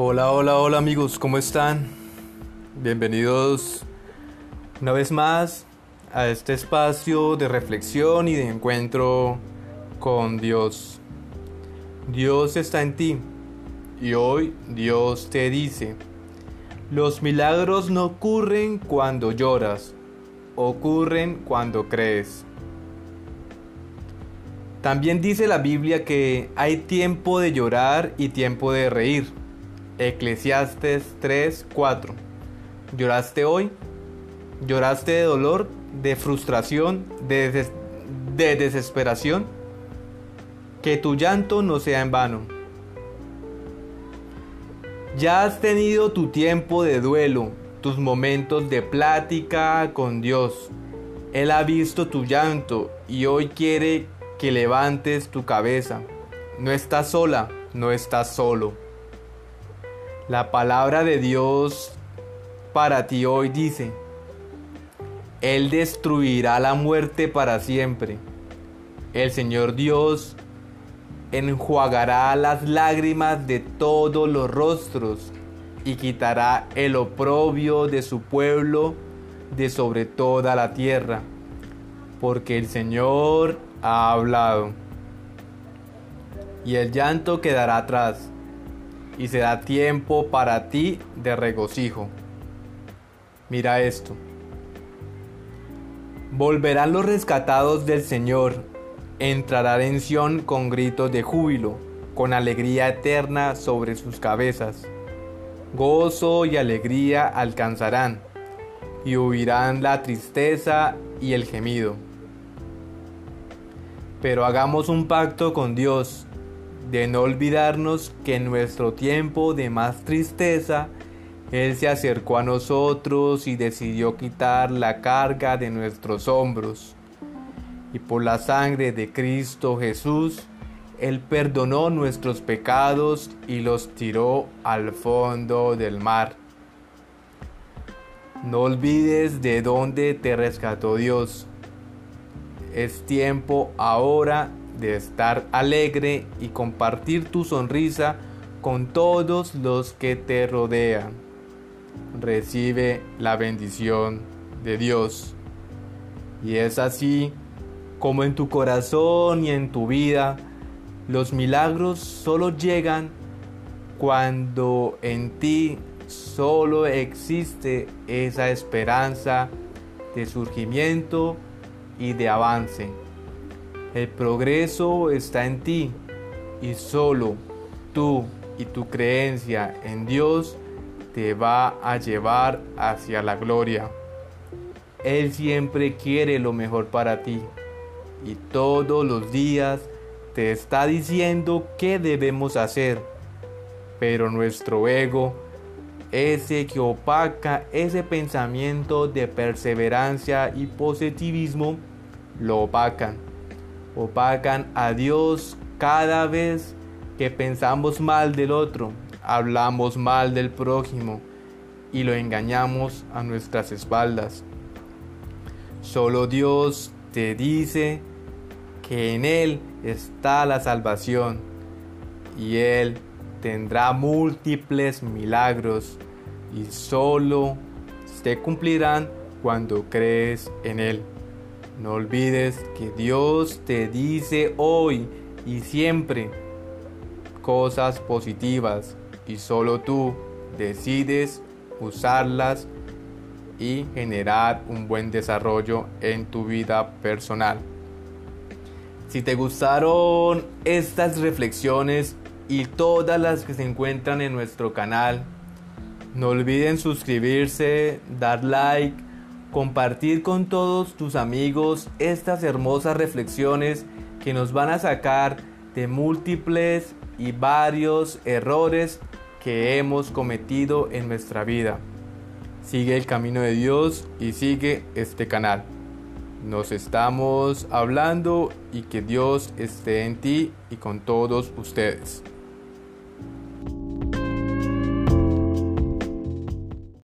Hola, hola, hola amigos, ¿cómo están? Bienvenidos una vez más a este espacio de reflexión y de encuentro con Dios. Dios está en ti y hoy Dios te dice, los milagros no ocurren cuando lloras, ocurren cuando crees. También dice la Biblia que hay tiempo de llorar y tiempo de reír. Eclesiastes 3, 4. ¿Lloraste hoy? ¿Lloraste de dolor, de frustración, de, de desesperación? Que tu llanto no sea en vano. Ya has tenido tu tiempo de duelo, tus momentos de plática con Dios. Él ha visto tu llanto y hoy quiere que levantes tu cabeza. No estás sola, no estás solo. La palabra de Dios para ti hoy dice, Él destruirá la muerte para siempre. El Señor Dios enjuagará las lágrimas de todos los rostros y quitará el oprobio de su pueblo de sobre toda la tierra, porque el Señor ha hablado. Y el llanto quedará atrás y será tiempo para ti de regocijo. Mira esto. Volverán los rescatados del Señor, entrarán en Sión con gritos de júbilo, con alegría eterna sobre sus cabezas. Gozo y alegría alcanzarán, y huirán la tristeza y el gemido. Pero hagamos un pacto con Dios de no olvidarnos que en nuestro tiempo de más tristeza, Él se acercó a nosotros y decidió quitar la carga de nuestros hombros. Y por la sangre de Cristo Jesús, Él perdonó nuestros pecados y los tiró al fondo del mar. No olvides de dónde te rescató Dios. Es tiempo ahora de estar alegre y compartir tu sonrisa con todos los que te rodean. Recibe la bendición de Dios. Y es así como en tu corazón y en tu vida los milagros solo llegan cuando en ti solo existe esa esperanza de surgimiento y de avance. El progreso está en ti y solo tú y tu creencia en Dios te va a llevar hacia la gloria. Él siempre quiere lo mejor para ti y todos los días te está diciendo qué debemos hacer. Pero nuestro ego, ese que opaca ese pensamiento de perseverancia y positivismo, lo opacan opacan a Dios cada vez que pensamos mal del otro, hablamos mal del prójimo y lo engañamos a nuestras espaldas. Solo Dios te dice que en Él está la salvación y Él tendrá múltiples milagros y solo se cumplirán cuando crees en Él. No olvides que Dios te dice hoy y siempre cosas positivas y solo tú decides usarlas y generar un buen desarrollo en tu vida personal. Si te gustaron estas reflexiones y todas las que se encuentran en nuestro canal, no olviden suscribirse, dar like, compartir con todos tus amigos estas hermosas reflexiones que nos van a sacar de múltiples y varios errores que hemos cometido en nuestra vida. Sigue el camino de Dios y sigue este canal. Nos estamos hablando y que Dios esté en ti y con todos ustedes.